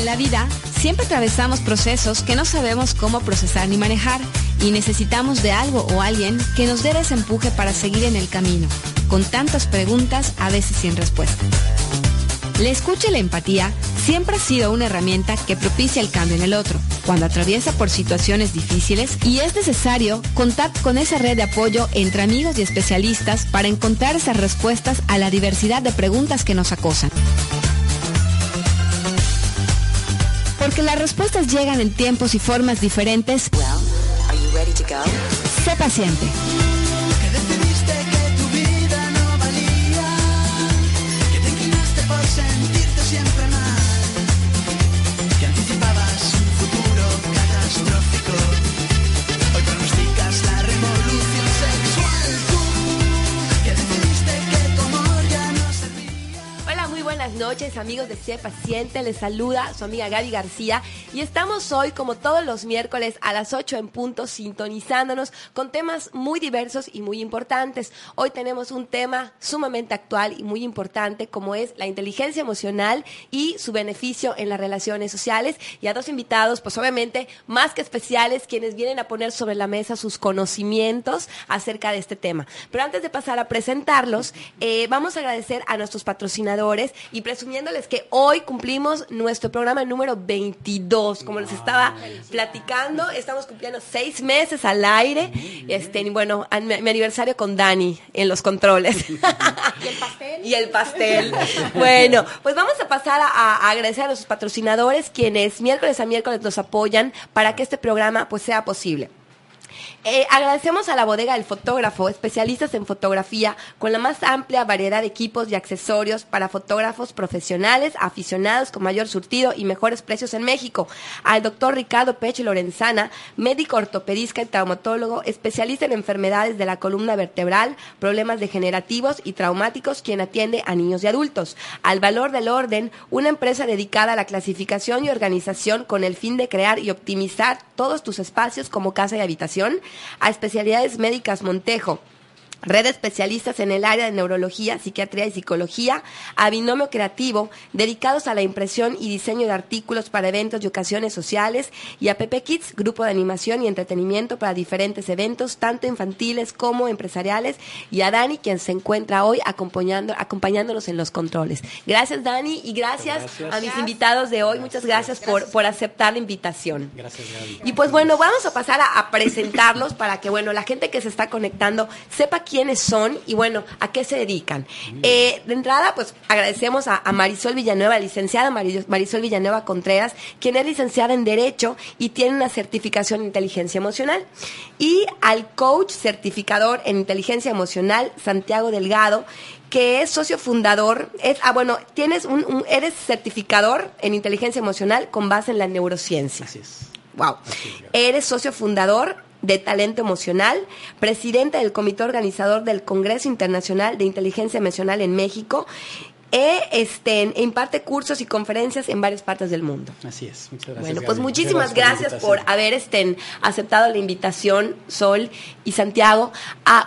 En la vida siempre atravesamos procesos que no sabemos cómo procesar ni manejar y necesitamos de algo o alguien que nos dé ese empuje para seguir en el camino, con tantas preguntas a veces sin respuesta. La escucha y la empatía siempre ha sido una herramienta que propicia el cambio en el otro, cuando atraviesa por situaciones difíciles y es necesario contar con esa red de apoyo entre amigos y especialistas para encontrar esas respuestas a la diversidad de preguntas que nos acosan. Porque las respuestas llegan en tiempos y formas diferentes. sé paciente. Noches, amigos de Sé Paciente. Les saluda su amiga Gaby García y estamos hoy, como todos los miércoles, a las 8 en punto, sintonizándonos con temas muy diversos y muy importantes. Hoy tenemos un tema sumamente actual y muy importante, como es la inteligencia emocional y su beneficio en las relaciones sociales. Y a dos invitados, pues obviamente más que especiales, quienes vienen a poner sobre la mesa sus conocimientos acerca de este tema. Pero antes de pasar a presentarlos, eh, vamos a agradecer a nuestros patrocinadores y presumiéndoles que hoy cumplimos nuestro programa número 22. Como les estaba platicando, estamos cumpliendo seis meses al aire. Este, y bueno, mi, aniversario con Dani en los controles. ¿Y el pastel? y el pastel. bueno, pues vamos a pasar a, agradecer a nuestros patrocinadores, quienes miércoles a miércoles nos apoyan para que este programa pues sea posible. Eh, agradecemos a la bodega del fotógrafo, especialistas en fotografía, con la más amplia variedad de equipos y accesorios para fotógrafos profesionales, aficionados con mayor surtido y mejores precios en México. Al doctor Ricardo Peche Lorenzana, médico ortopedista y traumatólogo, especialista en enfermedades de la columna vertebral, problemas degenerativos y traumáticos, quien atiende a niños y adultos. Al Valor del Orden, una empresa dedicada a la clasificación y organización con el fin de crear y optimizar todos tus espacios como casa y habitación a especialidades médicas Montejo red de especialistas en el área de neurología, psiquiatría y psicología, a Binomio Creativo, dedicados a la impresión y diseño de artículos para eventos y ocasiones sociales, y a Pepe Kids, grupo de animación y entretenimiento para diferentes eventos, tanto infantiles como empresariales, y a Dani, quien se encuentra hoy acompañando, acompañándonos en los controles. Gracias, Dani, y gracias, a mis invitados de hoy. Muchas gracias, por, por aceptar la invitación. Gracias, Gaby. Y pues bueno, vamos a pasar a, a presentarlos para que, bueno, la gente que se está conectando sepa quiénes son y bueno, a qué se dedican. Eh, de entrada, pues agradecemos a, Marisol Villanueva, licenciada Marisol Villanueva Contreras, quien es licenciada en Derecho y tiene una certificación en inteligencia emocional. Y al coach certificador en inteligencia emocional, Santiago Delgado, que es socio fundador, es, ah, bueno, tienes un, eres certificador en inteligencia emocional con base en la neurociencia. Así es. Wow. Eres socio fundador de Talento Emocional, presidenta del Comité Organizador del Congreso Internacional de Inteligencia Emocional en México. E, este, imparte cursos y conferencias en varias partes del mundo. Así es, muchas gracias. Bueno, pues muchísimas gracias, por haber este, aceptado la invitación, Sol y Santiago,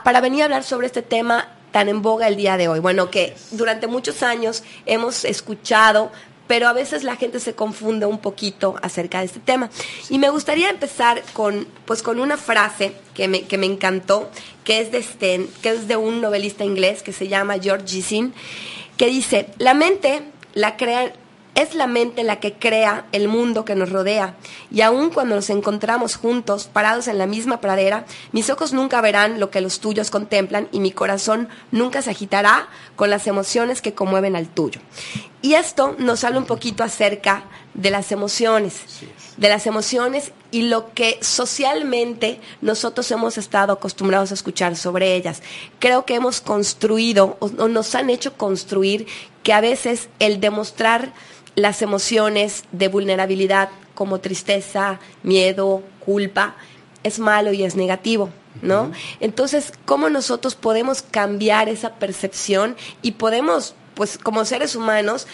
para venir a hablar sobre este tema tan en boga el día de hoy. Bueno, que durante muchos años hemos escuchado pero a veces la gente se confunde un poquito acerca de este tema. Y me gustaría empezar con, pues, con una frase que me, que me encantó, que es, de que es de un novelista inglés que se llama George Gisin, que dice, la mente la crea, es la mente la que crea el mundo que nos rodea, y aun cuando nos encontramos juntos, parados en la misma pradera, mis ojos nunca verán lo que los tuyos contemplan y mi corazón nunca se agitará con las emociones que conmueven al tuyo. Y esto nos habla un poquito acerca de las emociones, de las emociones y lo que socialmente nosotros hemos estado acostumbrados a escuchar sobre ellas. Creo que hemos construido o nos han hecho construir que a veces el demostrar las emociones de vulnerabilidad como tristeza, miedo, culpa, es malo y es negativo, ¿no? Entonces, ¿cómo nosotros podemos cambiar esa percepción y podemos, pues como seres humanos,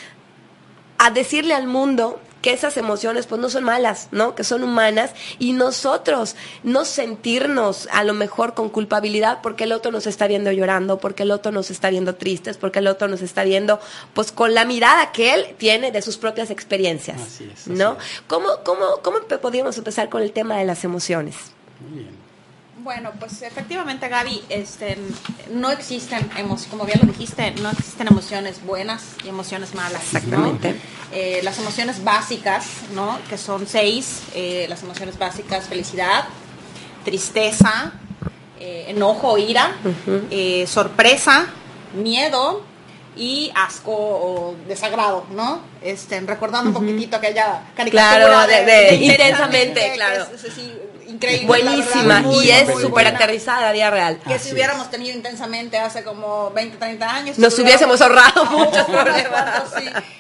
a decirle al mundo que esas emociones pues no son malas, ¿no? Que son humanas y nosotros no sentirnos a lo mejor con culpabilidad porque el otro nos está viendo llorando, porque el otro nos está viendo tristes, porque el otro nos está viendo pues con la mirada que él tiene de sus propias experiencias, así es, ¿no? ¿Cómo, cómo, ¿Cómo podríamos empezar con el tema de las emociones? Muy bien. Bueno, pues efectivamente, Gaby, este, no existen, como bien lo dijiste, no existen emociones buenas y emociones malas. Exactamente. Eh, las emociones básicas, ¿no? Que son seis, eh, las emociones básicas, felicidad, tristeza, eh, enojo, ira, sorpresa, miedo y asco o desagrado, ¿no? Este, recordando un poquitito aquella caricatura claro, de, intensamente, claro increíble. Buenísima y es súper aterrizada a día real. Que si hubiéramos tenido intensamente hace como 20, 30 años. Nos hubiésemos ahorrado muchos problemas.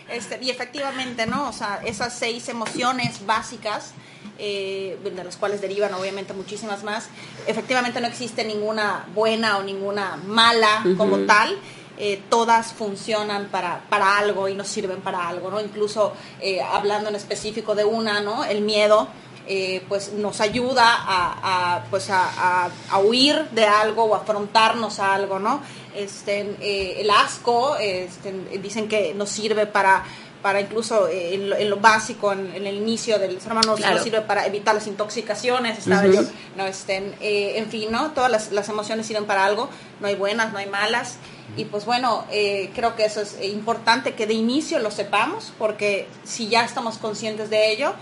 Este, y efectivamente, ¿no? O sea, esas seis emociones básicas. Eh, de las cuales derivan obviamente muchísimas más. Efectivamente no existe ninguna buena o ninguna mala como tal. Eh, todas funcionan para, para algo y nos sirven para algo, ¿no? Incluso eh, hablando en específico de una, ¿no? El miedo eh, pues nos ayuda a, pues a, huir de algo o afrontarnos a algo, ¿no? Este, eh, el asco, este, dicen que nos sirve para para incluso eh, en, lo, básico, en, el inicio del ser humano, nos sirve para evitar las intoxicaciones, estaba yo, no estén, en fin, ¿no? Todas las, las, emociones sirven para algo, no hay buenas, no hay malas, y pues bueno, creo que eso es importante que de inicio lo sepamos, porque si ya estamos conscientes de ello,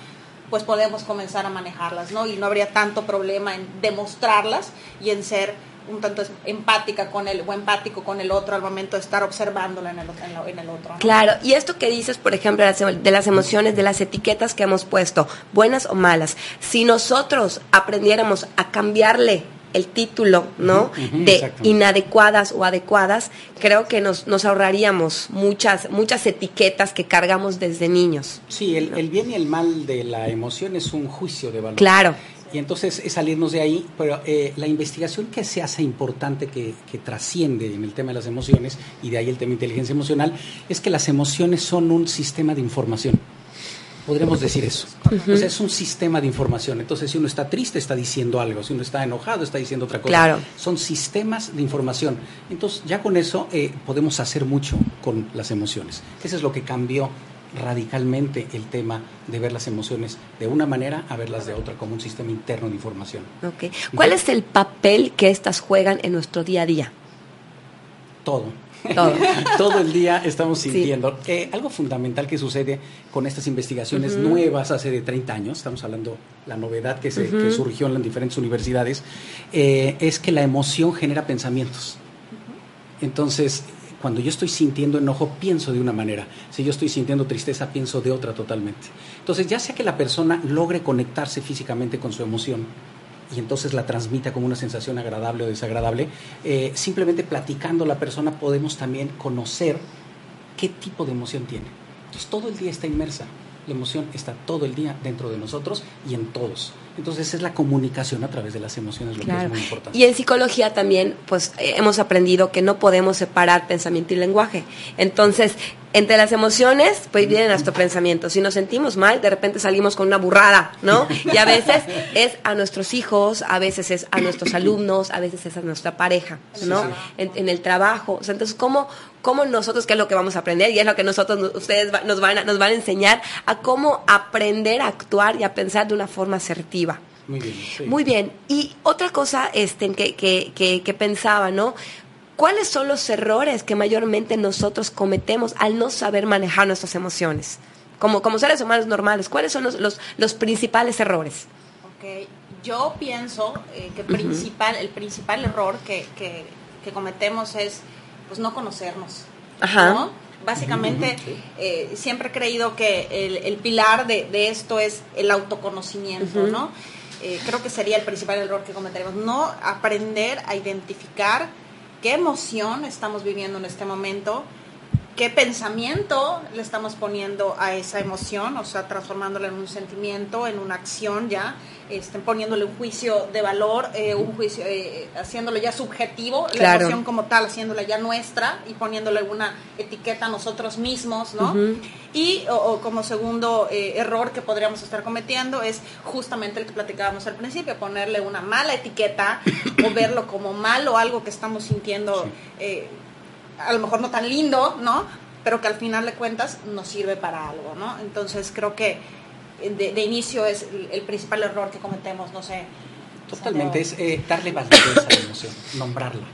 pues podemos comenzar a manejarlas, ¿no? Y no habría tanto problema en demostrarlas y en ser un tanto empática con el o empático con el otro al momento de estar observándola en el, otro. Claro, y esto que dices, por ejemplo, de las emociones, de las etiquetas que hemos puesto, buenas o malas, si nosotros aprendiéramos a cambiarle el título, ¿no? de inadecuadas o adecuadas, creo que nos, nos ahorraríamos muchas, muchas etiquetas que cargamos desde niños. Sí, el, bien y el mal de la emoción es un juicio de valor. Claro. Y entonces es salirnos de ahí, pero eh, la investigación que se hace importante, que, que, trasciende en el tema de las emociones, y de ahí el tema de inteligencia emocional, es que las emociones son un sistema de información podríamos decir eso. O sea, es un sistema de información. Entonces, si uno está triste, está diciendo algo. Si uno está enojado, está diciendo otra cosa. Claro. Son sistemas de información. Entonces, ya con eso eh, podemos hacer mucho con las emociones. Eso es lo que cambió radicalmente el tema de ver las emociones de una manera a verlas de otra, como un sistema interno de información. Okay. ¿Cuál es el papel que estas juegan en nuestro día a día? Todo Todo. el día estamos sintiendo. Eh, algo fundamental que sucede con estas investigaciones nuevas hace de 30 años, estamos hablando la novedad que, se, surgió en las diferentes universidades, eh, es que la emoción genera pensamientos. Entonces, cuando yo estoy sintiendo enojo, pienso de una manera. Si yo estoy sintiendo tristeza, pienso de otra totalmente. Entonces, ya sea que la persona logre conectarse físicamente con su emoción, y entonces la transmita como una sensación agradable o desagradable, eh, simplemente platicando la persona podemos también conocer qué tipo de emoción tiene. Entonces todo el día está inmersa. La emoción está todo el día dentro de nosotros y en todos. Entonces es la comunicación a través de las emociones lo que es muy importante. Y en psicología también, pues eh, hemos aprendido que no podemos separar pensamiento y lenguaje. Entonces, entre las emociones, pues viene nuestro pensamiento. Si nos sentimos mal, de repente salimos con una burrada, ¿no? Y a veces es a nuestros hijos, a veces es a nuestros alumnos, a veces es a nuestra pareja, ¿no? En, el trabajo. O sea, entonces, ¿cómo, ¿cómo nosotros, qué es lo que vamos a aprender? Y es lo que nosotros, ustedes nos van, a, nos van a enseñar a cómo aprender a actuar y a pensar de una forma asertiva. Muy bien. Muy bien. Y otra cosa este, que, que, que pensaba, ¿no? ¿Cuáles son los errores que mayormente nosotros cometemos al no saber manejar nuestras emociones? Como, como seres humanos normales, ¿cuáles son los, los, principales errores? Okay. Yo pienso eh, que principal, el principal error que, que, cometemos es pues, no conocernos. Ajá. Básicamente, eh, siempre he creído que el, el pilar de, de, esto es el autoconocimiento, ¿no? Eh, creo que sería el principal error que cometeremos. No aprender a identificar qué emoción estamos viviendo en este momento qué pensamiento le estamos poniendo a esa emoción, o sea, transformándola en un sentimiento, en una acción ya, este, poniéndole un juicio de valor, eh, un juicio, eh, haciéndolo ya subjetivo, la emoción como tal, haciéndola ya nuestra y poniéndole una etiqueta a nosotros mismos, ¿no? Y o, como segundo eh, error que podríamos estar cometiendo es justamente el que platicábamos al principio, ponerle una mala etiqueta o verlo como malo, algo que estamos sintiendo a lo mejor no tan lindo, ¿no? Pero que al final de cuentas nos sirve para algo, ¿no? Entonces creo que de, inicio es el, principal error que cometemos, no sé. Totalmente, es eh, darle validez a la emoción, nombrarla.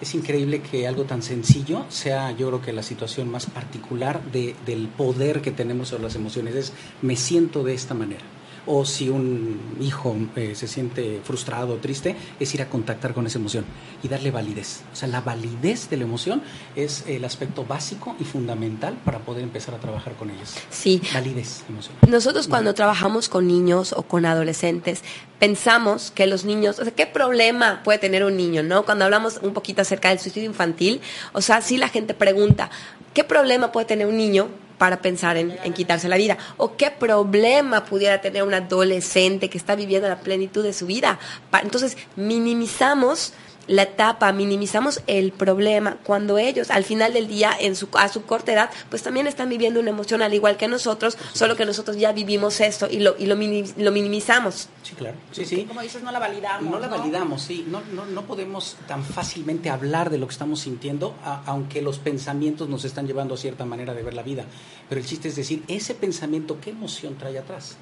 Es increíble que algo tan sencillo sea, yo creo que la situación más particular de, del poder que tenemos sobre las emociones. Es, me siento de esta manera o si un hijo eh, se siente frustrado o triste, es ir a contactar con esa emoción y darle validez. O sea, la validez de la emoción es el aspecto básico y fundamental para poder empezar a trabajar con ellos. Sí. Validez emocional. Nosotros cuando trabajamos con niños o con adolescentes, pensamos que los niños, o sea, ¿qué problema puede tener un niño, no? Cuando hablamos un poquito acerca del suicidio infantil, o sea, sí la gente pregunta, ¿qué problema puede tener un niño para pensar en, quitarse la vida? ¿O qué problema pudiera tener un adolescente que está viviendo la plenitud de su vida? Entonces, minimizamos la etapa, minimizamos el problema, cuando ellos al final del día, en su, a su corta edad, pues también están viviendo una emoción al igual que nosotros, solo que nosotros ya vivimos esto y lo, y lo, minimizamos. Sí, claro. Sí, sí. Como dices, no la validamos. No la validamos, sí. No, no, no podemos tan fácilmente hablar de lo que estamos sintiendo, aunque los pensamientos nos están llevando a cierta manera de ver la vida. Pero el chiste es decir, ese pensamiento, ¿qué emoción trae atrás?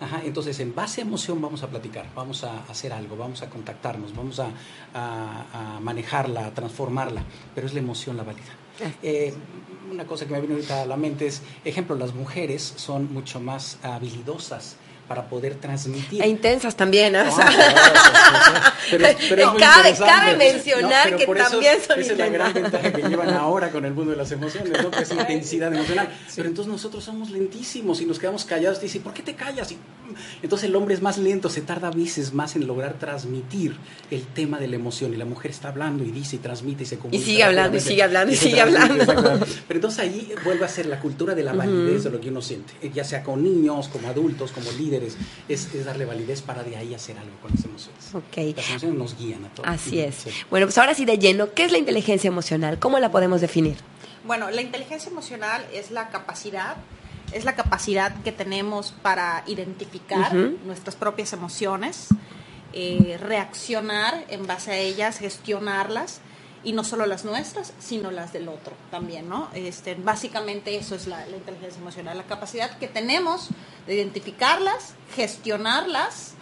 Ajá, entonces, en base a emoción vamos a platicar, vamos a hacer algo, vamos a contactarnos, vamos a, manejarla, a transformarla, pero es la emoción la válida. Ah. Eh, una cosa que me viene ahorita a la mente es, ejemplo, las mujeres son mucho más habilidosas para poder transmitir. E intensas también, ¿no? pero, pero cabe, cabe, mencionar que también son Esa es la gran ventaja que llevan ahora con el mundo de las emociones, ¿no? Que es intensidad emocional. Pero entonces nosotros somos lentísimos y nos quedamos callados. Y dice, ¿por qué te callas? Y, entonces el hombre es más lento, se tarda veces más en lograr transmitir el tema de la emoción. Y la mujer está hablando y dice y transmite y se comunica. Y sigue hablando y sigue hablando y sigue hablando. Pero entonces ahí vuelve a ser la cultura de la validez de lo que uno siente, ya sea con niños, como adultos, como líderes es, darle validez para de ahí hacer algo con las emociones. Okay. Las emociones nos guían a todos. Así es. Bueno, pues ahora sí de lleno, ¿qué es la inteligencia emocional? ¿Cómo la podemos definir? Bueno, la inteligencia emocional es la capacidad es la capacidad que tenemos para identificar nuestras propias emociones, eh, reaccionar en base a ellas, gestionarlas y no solo las nuestras, sino las del otro también, ¿no? Este, básicamente eso es la, inteligencia emocional, la capacidad que tenemos de identificarlas, gestionarlas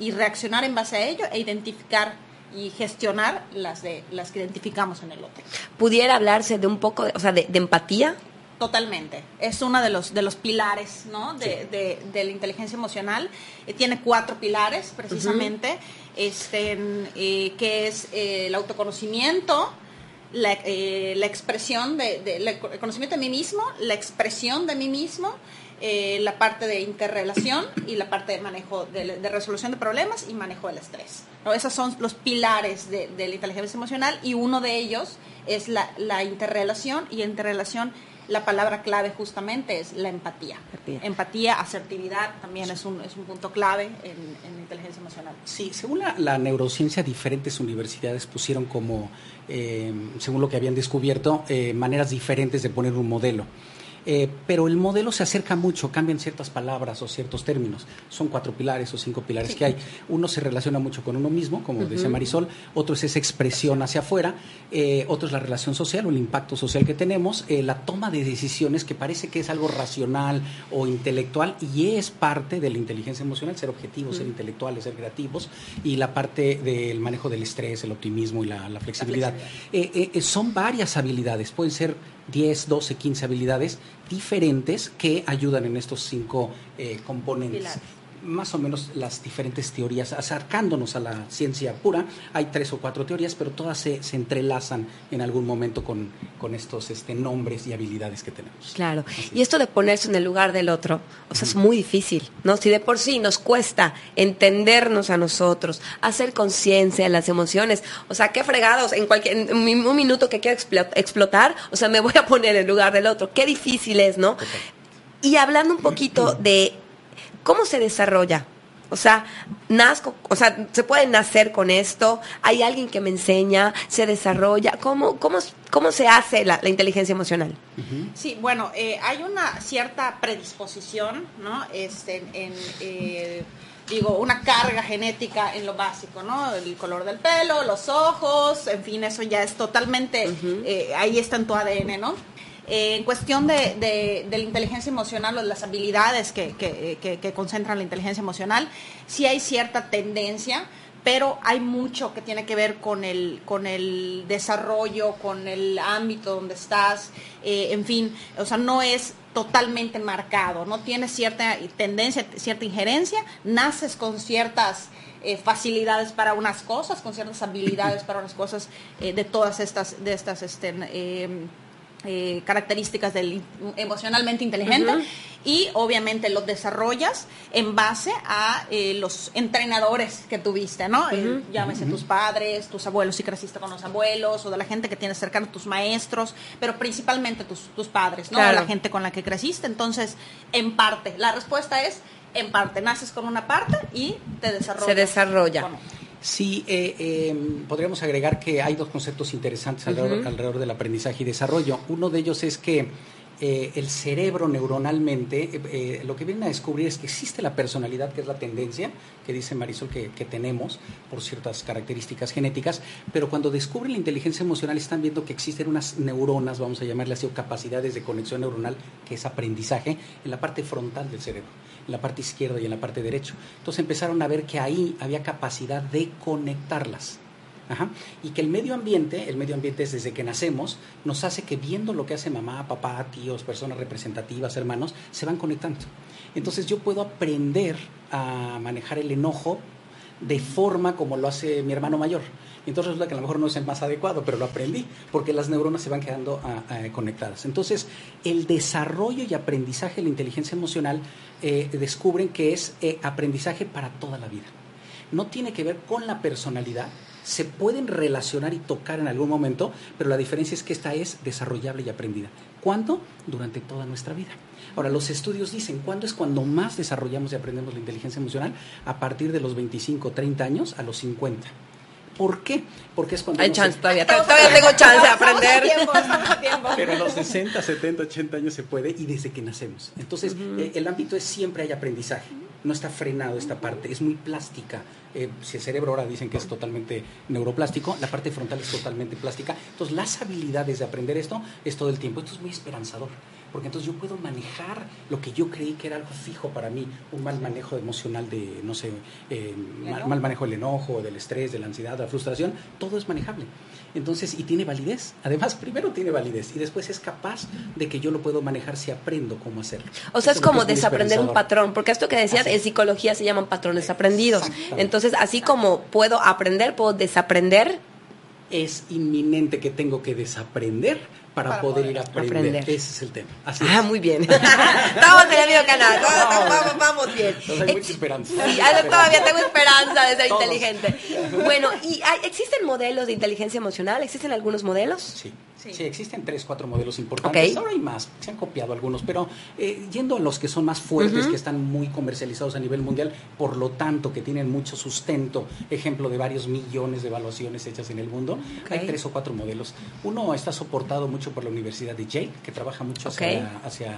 y reaccionar en base a ello e identificar y gestionar las de las que identificamos en el otro. ¿Pudiera hablarse de un poco, o sea, de, empatía? Totalmente. Es uno de los, de los pilares ¿no? de, de, la inteligencia emocional. Eh, tiene cuatro pilares, precisamente este, eh, que es eh, el autoconocimiento, la, la expresión de, el conocimiento de mí mismo, la expresión de mí mismo, la parte de interrelación y la parte de manejo de, resolución de problemas y manejo del estrés. Esos son los pilares de, la inteligencia emocional y uno de ellos es la, la interrelación y interrelación la palabra clave justamente es la empatía. Empatía, asertividad también es un, es un punto clave en, inteligencia emocional. Sí, según la, neurociencia, diferentes universidades pusieron como, eh, según lo que habían descubierto, eh, maneras diferentes de poner un modelo. Eh, pero el modelo se acerca mucho, cambian ciertas palabras o ciertos términos. Son cuatro pilares o cinco pilares que hay. Uno se relaciona mucho con uno mismo, como decía Marisol, otro es esa expresión hacia afuera, eh, otro es la relación social o el impacto social que tenemos, eh, la toma de decisiones que parece que es algo racional o intelectual y es parte de la inteligencia emocional, ser objetivos, ser intelectuales, ser creativos, y la parte del manejo del estrés, el optimismo y la, flexibilidad. son varias habilidades, pueden ser 10, 12, 15 habilidades diferentes que ayudan en estos cinco eh, componentes. Más o menos las diferentes teorías, acercándonos a la ciencia pura. Hay tres o cuatro teorías, pero todas se, entrelazan en algún momento con, con estos este, nombres y habilidades que tenemos. Claro. Y esto de ponerse en el lugar del otro, o sea, es muy difícil, ¿no? Si de por sí nos cuesta entendernos a nosotros, hacer conciencia de las emociones, o sea, qué fregados, en cualquier un minuto que quiera explotar, o sea, me voy a poner en el lugar del otro. Qué difícil es, ¿no? Y hablando un poquito de cómo se desarrolla. O sea, nazco, o sea, se puede nacer con esto, hay alguien que me enseña, se desarrolla, ¿cómo, cómo, cómo se hace la, inteligencia emocional? Sí, bueno, eh, hay una cierta predisposición, ¿no? Este, en, eh, digo, una carga genética en lo básico, ¿no? El color del pelo, los ojos, en fin, eso ya es totalmente, eh, ahí está en tu ADN, ¿no? Eh, en cuestión de, la inteligencia emocional o de las habilidades que, concentran la inteligencia emocional, sí hay cierta tendencia, pero hay mucho que tiene que ver con el, con el desarrollo, con el ámbito donde estás, eh, en fin, o sea, no es totalmente marcado, no tienes cierta tendencia, cierta injerencia, naces con ciertas eh, facilidades para unas cosas, con ciertas habilidades para unas cosas de todas estas, de estas, este, eh, características del emocionalmente inteligente y obviamente lo desarrollas en base a eh, los entrenadores que tuviste, ¿no? Eh, llámese tus padres, tus abuelos, si creciste con los abuelos o de la gente que tienes cercano, tus maestros, pero principalmente tus, tus padres, ¿no? La gente con la que creciste. Entonces, en parte, la respuesta es en parte, naces con una parte y te desarrollas. Se desarrolla. Sí, eh, em, podríamos agregar que hay dos conceptos interesantes alrededor, del aprendizaje y desarrollo. Uno de ellos es que eh, el cerebro neuronalmente, eh, lo que viene a descubrir es que existe la personalidad, que es la tendencia, que dice Marisol que, tenemos por ciertas características genéticas, pero cuando descubren la inteligencia emocional están viendo que existen unas neuronas, vamos a llamarle así, o capacidades de conexión neuronal, que es aprendizaje, en la parte frontal del cerebro en la parte izquierda y en la parte derecha. Entonces empezaron a ver que ahí había capacidad de conectarlas. Y que el medio ambiente, el medio ambiente es desde que nacemos, nos hace que viendo lo que hace mamá, papá, tíos, personas representativas, hermanos, se van conectando. Entonces yo puedo aprender a manejar el enojo de forma como lo hace mi hermano mayor. Entonces resulta que a lo mejor no es el más adecuado, pero lo aprendí, porque las neuronas se van quedando ah, ah, conectadas. Entonces, el desarrollo y aprendizaje de la inteligencia emocional eh, descubren que es eh, aprendizaje para toda la vida. No tiene que ver con la personalidad, se pueden relacionar y tocar en algún momento, pero la diferencia es que esta es desarrollable y aprendida. ¿Cuándo? Durante toda nuestra vida. Ahora, los estudios dicen, ¿cuándo es cuando más desarrollamos y aprendemos la inteligencia emocional? A partir de los 25, 30 años a los 50. ¿Por qué? Porque es cuando... Hay chance todavía, todavía tengo chance de aprender. Pero a los 60, 70, 80 años se puede y desde que nacemos. Entonces, eh, el ámbito es siempre hay aprendizaje. No está frenado esta parte, es muy plástica. Eh, si el cerebro ahora dicen que es totalmente neuroplástico, la parte frontal es totalmente plástica. Entonces, las habilidades de aprender esto es todo el tiempo. Esto es muy esperanzador porque entonces yo puedo manejar lo que yo creí que era algo fijo para mí, un mal manejo emocional de, no sé, eh, mal, manejo del enojo, del estrés, de la ansiedad, de la frustración, todo es manejable. Entonces, y tiene validez. Además, primero tiene validez y después es capaz de que yo lo puedo manejar si aprendo cómo hacerlo. O sea, es como desaprender un patrón, porque esto que decías, en psicología se llaman patrones aprendidos. Entonces, así como puedo aprender, puedo desaprender. Es inminente que tengo que desaprender para, poder, ir a aprender. Ese es el tema. ah, muy bien. Estamos en el mismo canal. Vamos, bien. hay mucha esperanza. Sí, todavía tengo esperanza de ser inteligente. Bueno, ¿y existen modelos de inteligencia emocional? ¿Existen algunos modelos? Sí. Sí. existen tres, cuatro modelos importantes. Ahora hay más, se han copiado algunos, pero eh, yendo a los que son más fuertes, que están muy comercializados a nivel mundial, por lo tanto que tienen mucho sustento, ejemplo de varios millones de evaluaciones hechas en el mundo, hay tres o cuatro modelos. Uno está soportado mucho por la Universidad de Yale, que trabaja mucho hacia, hacia,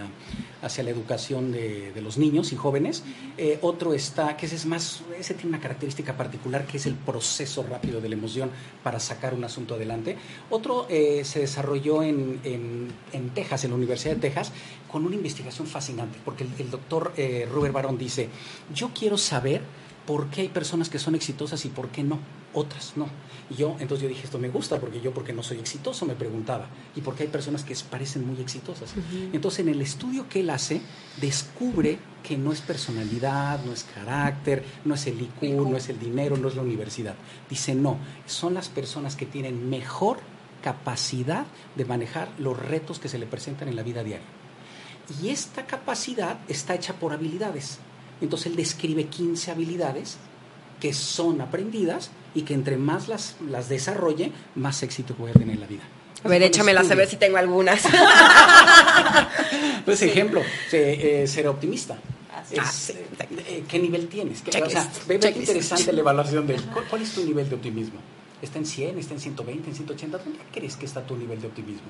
hacia, la educación de, de, los niños y jóvenes. Eh, otro está, que ese es más, ese tiene una característica particular, que es el proceso rápido de la emoción para sacar un asunto adelante. Otro eh, se desarrolló en, en, Texas, en la Universidad de Texas, con una investigación fascinante, porque el, doctor eh, Robert Barón dice, yo quiero saber por qué hay personas que son exitosas y por qué no, otras no. Y yo, entonces yo dije, esto me gusta, porque yo, porque no soy exitoso, me preguntaba. Y porque hay personas que parecen muy exitosas. Entonces, en el estudio que él hace, descubre que no es personalidad, no es carácter, no es el IQ, no es el dinero, no es la universidad. Dice, no, son las personas que tienen mejor capacidad de manejar los retos que se le presentan en la vida diaria. Y esta capacidad está hecha por habilidades. Entonces él describe 15 habilidades que son aprendidas y que entre más las, las desarrolle, más éxito a tener en la vida. A ver, échamelas a ver si tengo algunas. pues ejemplo, eh, ser optimista. Ah, eh, ¿Qué nivel tienes? ¿Qué, o sea, ve, interesante la evaluación de ¿Cuál es tu nivel de optimismo? ¿Está en 100? ¿Está en 120? ¿En 180? ¿Dónde crees que está tu nivel de optimismo?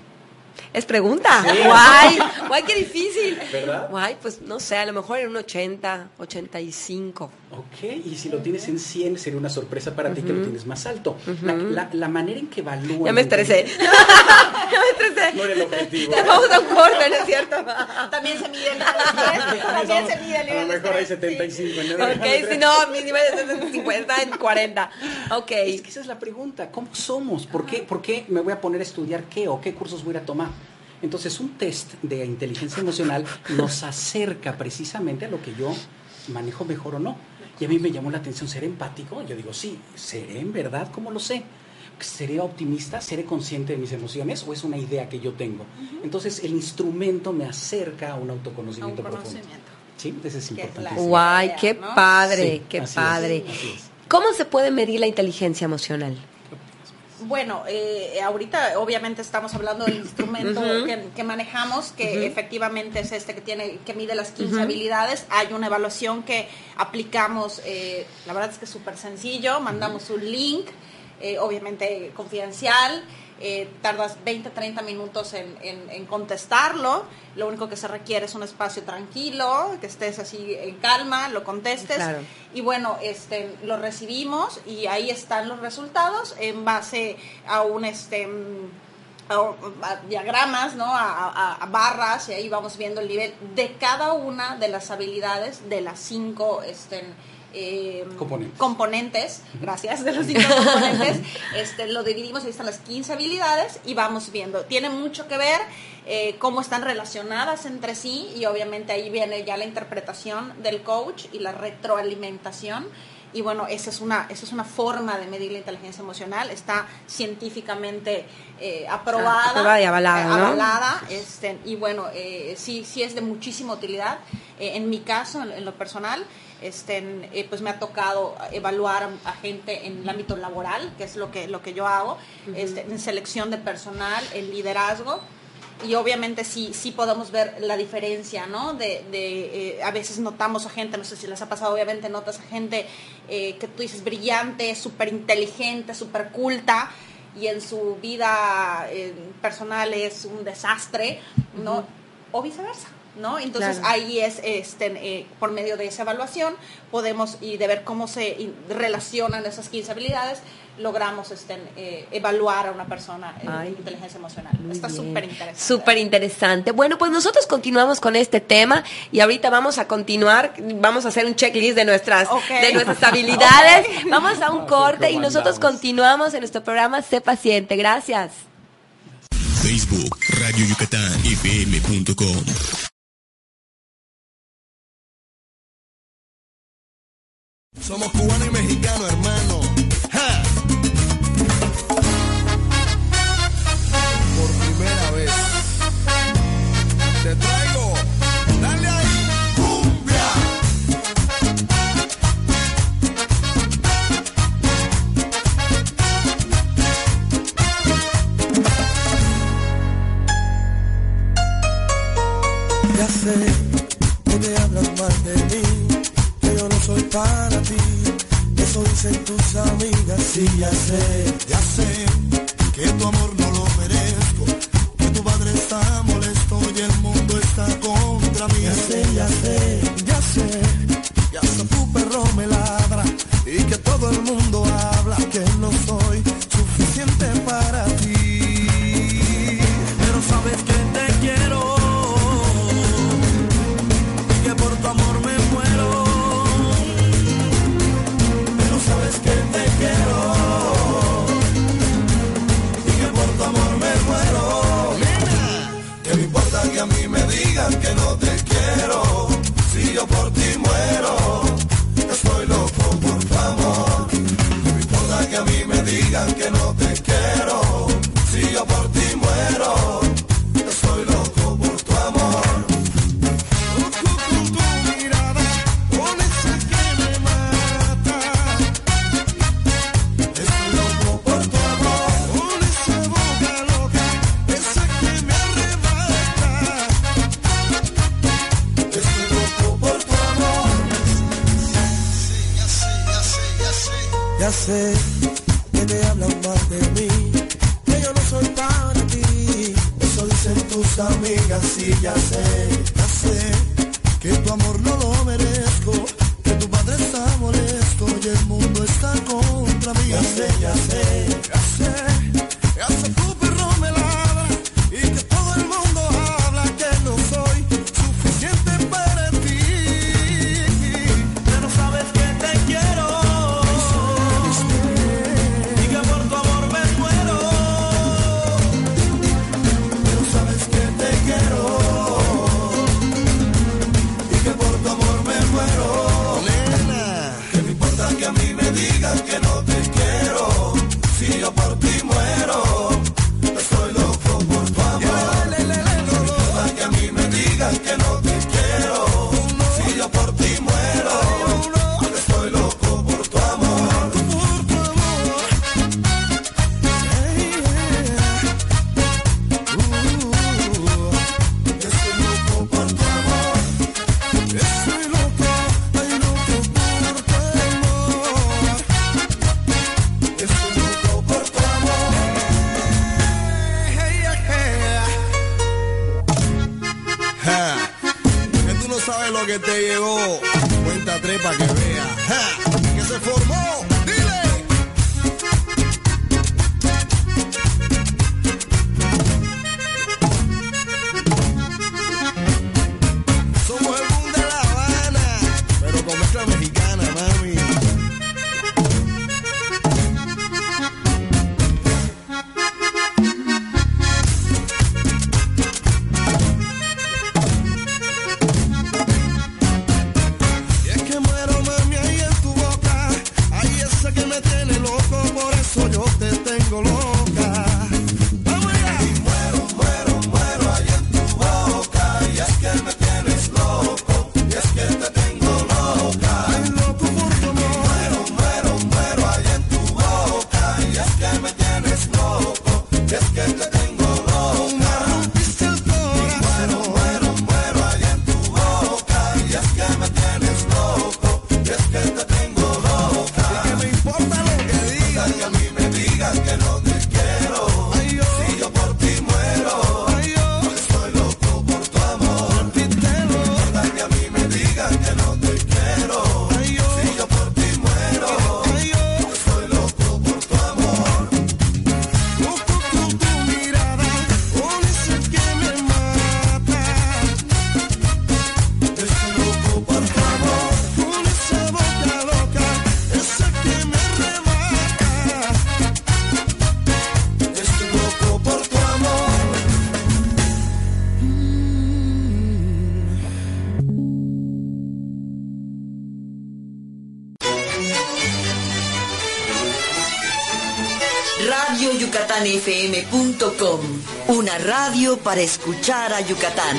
Es pregunta. Guay, guay, qué difícil. ¿Verdad? Guay, pues no sé, a lo mejor en un 80, 85. Ok, y si lo tienes en 100 sería una sorpresa para ti que lo tienes más alto. la, manera en que evalúan... Ya me estresé. ya me estresé. No era el objetivo. Vamos a un corte, ¿no es cierto? También se mide el También se mide el nivel A lo mejor hay 75 en el Ok, si no, mi nivel es 50 en 40. Ok. Es que esa es la pregunta. ¿Cómo somos? ¿Por qué, ¿Por qué me voy a poner a estudiar qué o qué cursos voy a tomar? Entonces, un test de inteligencia emocional nos acerca precisamente a lo que yo manejo mejor o no. Y a mí me llamó la atención ser empático. Yo digo, sí, ¿seré en verdad? ¿Cómo lo sé? ¿Seré optimista? ¿Seré consciente de mis emociones? ¿O es una idea que yo tengo? Entonces, el instrumento me acerca a un autoconocimiento profundo. Sí, eso es importante. Guay, qué padre, qué padre. ¿Cómo se puede medir la inteligencia emocional? Bueno, eh, ahorita obviamente estamos hablando del instrumento que, manejamos, que efectivamente es este que tiene que mide las 15 habilidades. Hay una evaluación que aplicamos, eh, la verdad es que es súper sencillo, mandamos un link, eh, obviamente confidencial eh, tardas 20, 30 minutos en, contestarlo. Lo único que se requiere es un espacio tranquilo, que estés así en calma, lo contestes. Y bueno, este, lo recibimos y ahí están los resultados en base a un... Este, a, diagramas, ¿no? A, barras y ahí vamos viendo el nivel de cada una de las habilidades de las cinco este, eh, componentes. gracias, de los cinco componentes, este, lo dividimos, ahí están las 15 habilidades y vamos viendo. Tiene mucho que ver eh, cómo están relacionadas entre sí y obviamente ahí viene ya la interpretación del coach y la retroalimentación. Y bueno, esa es una, esa es una forma de medir la inteligencia emocional, está científicamente eh, aprobada, y avalada. este, y bueno, sí, sí es de muchísima utilidad. en mi caso, en lo personal, este, eh, pues me ha tocado evaluar a, gente en el ámbito laboral, que es lo que, lo que yo hago, este, en selección de personal, en liderazgo. Y obviamente sí, sí podemos ver la diferencia, ¿no? De, de eh, a veces notamos a gente, no sé si les ha pasado, obviamente notas a gente eh, que tú dices brillante, súper inteligente, súper culta, y en su vida personal es un desastre, ¿no? O viceversa. ¿No? Entonces ahí es, este, eh, por medio de esa evaluación, podemos, y de ver cómo se relacionan esas 15 habilidades, logramos este, eh, evaluar a una persona en inteligencia emocional. Está súper interesante. Súper interesante. Bueno, pues nosotros continuamos con este tema y ahorita vamos a continuar, vamos a hacer un checklist de nuestras, de nuestras habilidades. Vamos a un corte y nosotros continuamos en nuestro programa Sé Paciente. Gracias. Facebook, Radio Yucatán, FM.com. Somos cubano y mexicano, hermano. Soy para eso dicen tus amigas, sí, ya sé, ya sé, que tu amor no lo merezco, que tu padre está molesto y el mundo está contra mí. Ya sé, ya sé, ya sé, que hasta tu perro me ladra y que todo el mundo digan que no te quiero, si yo por ti muero. Radio para escuchar a Yucatán.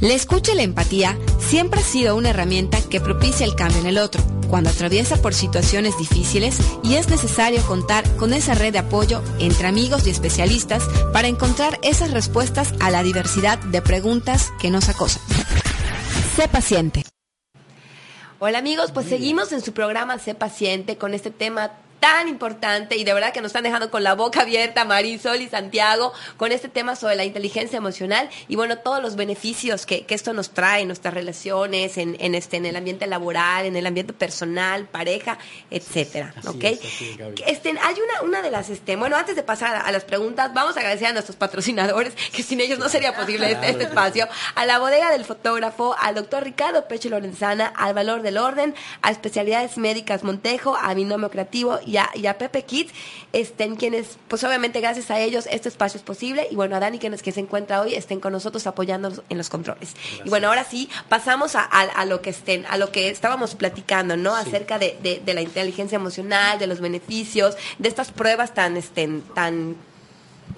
La escucha y la empatía siempre ha sido una herramienta que propicia el cambio en el otro, cuando atraviesa por situaciones difíciles y es necesario contar con esa red de apoyo entre amigos y especialistas para encontrar esas respuestas a la diversidad de preguntas que nos acosan. Sé paciente. Hola amigos, pues seguimos en su programa Sé Paciente con este tema tan importante y de verdad que nos están dejando con la boca abierta Marisol y Santiago con este tema sobre la inteligencia emocional y bueno, todos los beneficios que, que esto nos trae en nuestras relaciones, en, en, este, en el ambiente laboral, en el ambiente personal, pareja, etcétera, Así ¿ok? es, así. Este, hay una, una de las, este, bueno, antes de pasar a, a las preguntas, vamos a agradecer a nuestros patrocinadores, que sin ellos no sería posible este, este espacio, a la bodega del fotógrafo, al doctor Ricardo Peche Lorenzana, al valor del orden, a especialidades médicas Montejo, a Binomio Creativo y a, y a Pepe Kids, estén quienes, pues obviamente gracias a ellos este espacio es posible, y bueno, a Dani que, nos, que se encuentra hoy, estén con nosotros apoyándonos en los controles. Y bueno, ahora sí, pasamos a, a, a lo que estén, a lo que estábamos platicando, ¿no? Sí. Acerca de, de, de la inteligencia emocional, de los beneficios, de estas pruebas tan, este, tan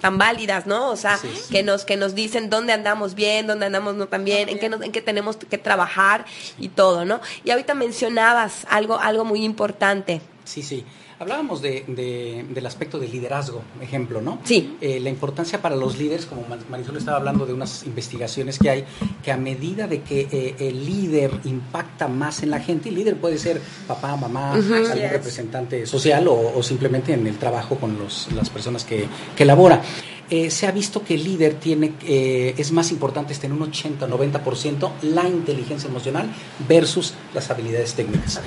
tan válidas, ¿no? O sea, que nos que nos dicen dónde andamos bien, dónde andamos no tan bien, en qué nos- en qué tenemos que trabajar y todo, ¿no? Y ahorita mencionabas algo algo muy importante. Sí, sí. Hablábamos de, del aspecto del liderazgo, ejemplo, ¿no? Sí. Eh, la importancia para los líderes, como Marisol estaba hablando de unas investigaciones que hay, que a medida de que eh, el líder impacta más en la gente, el líder puede ser papá, mamá, algún representante social o, simplemente en el trabajo con los, las personas que, que elabora. Eh, se ha visto que el líder tiene, eh, es más importante estar en un 80 90% la inteligencia emocional versus las habilidades técnicas.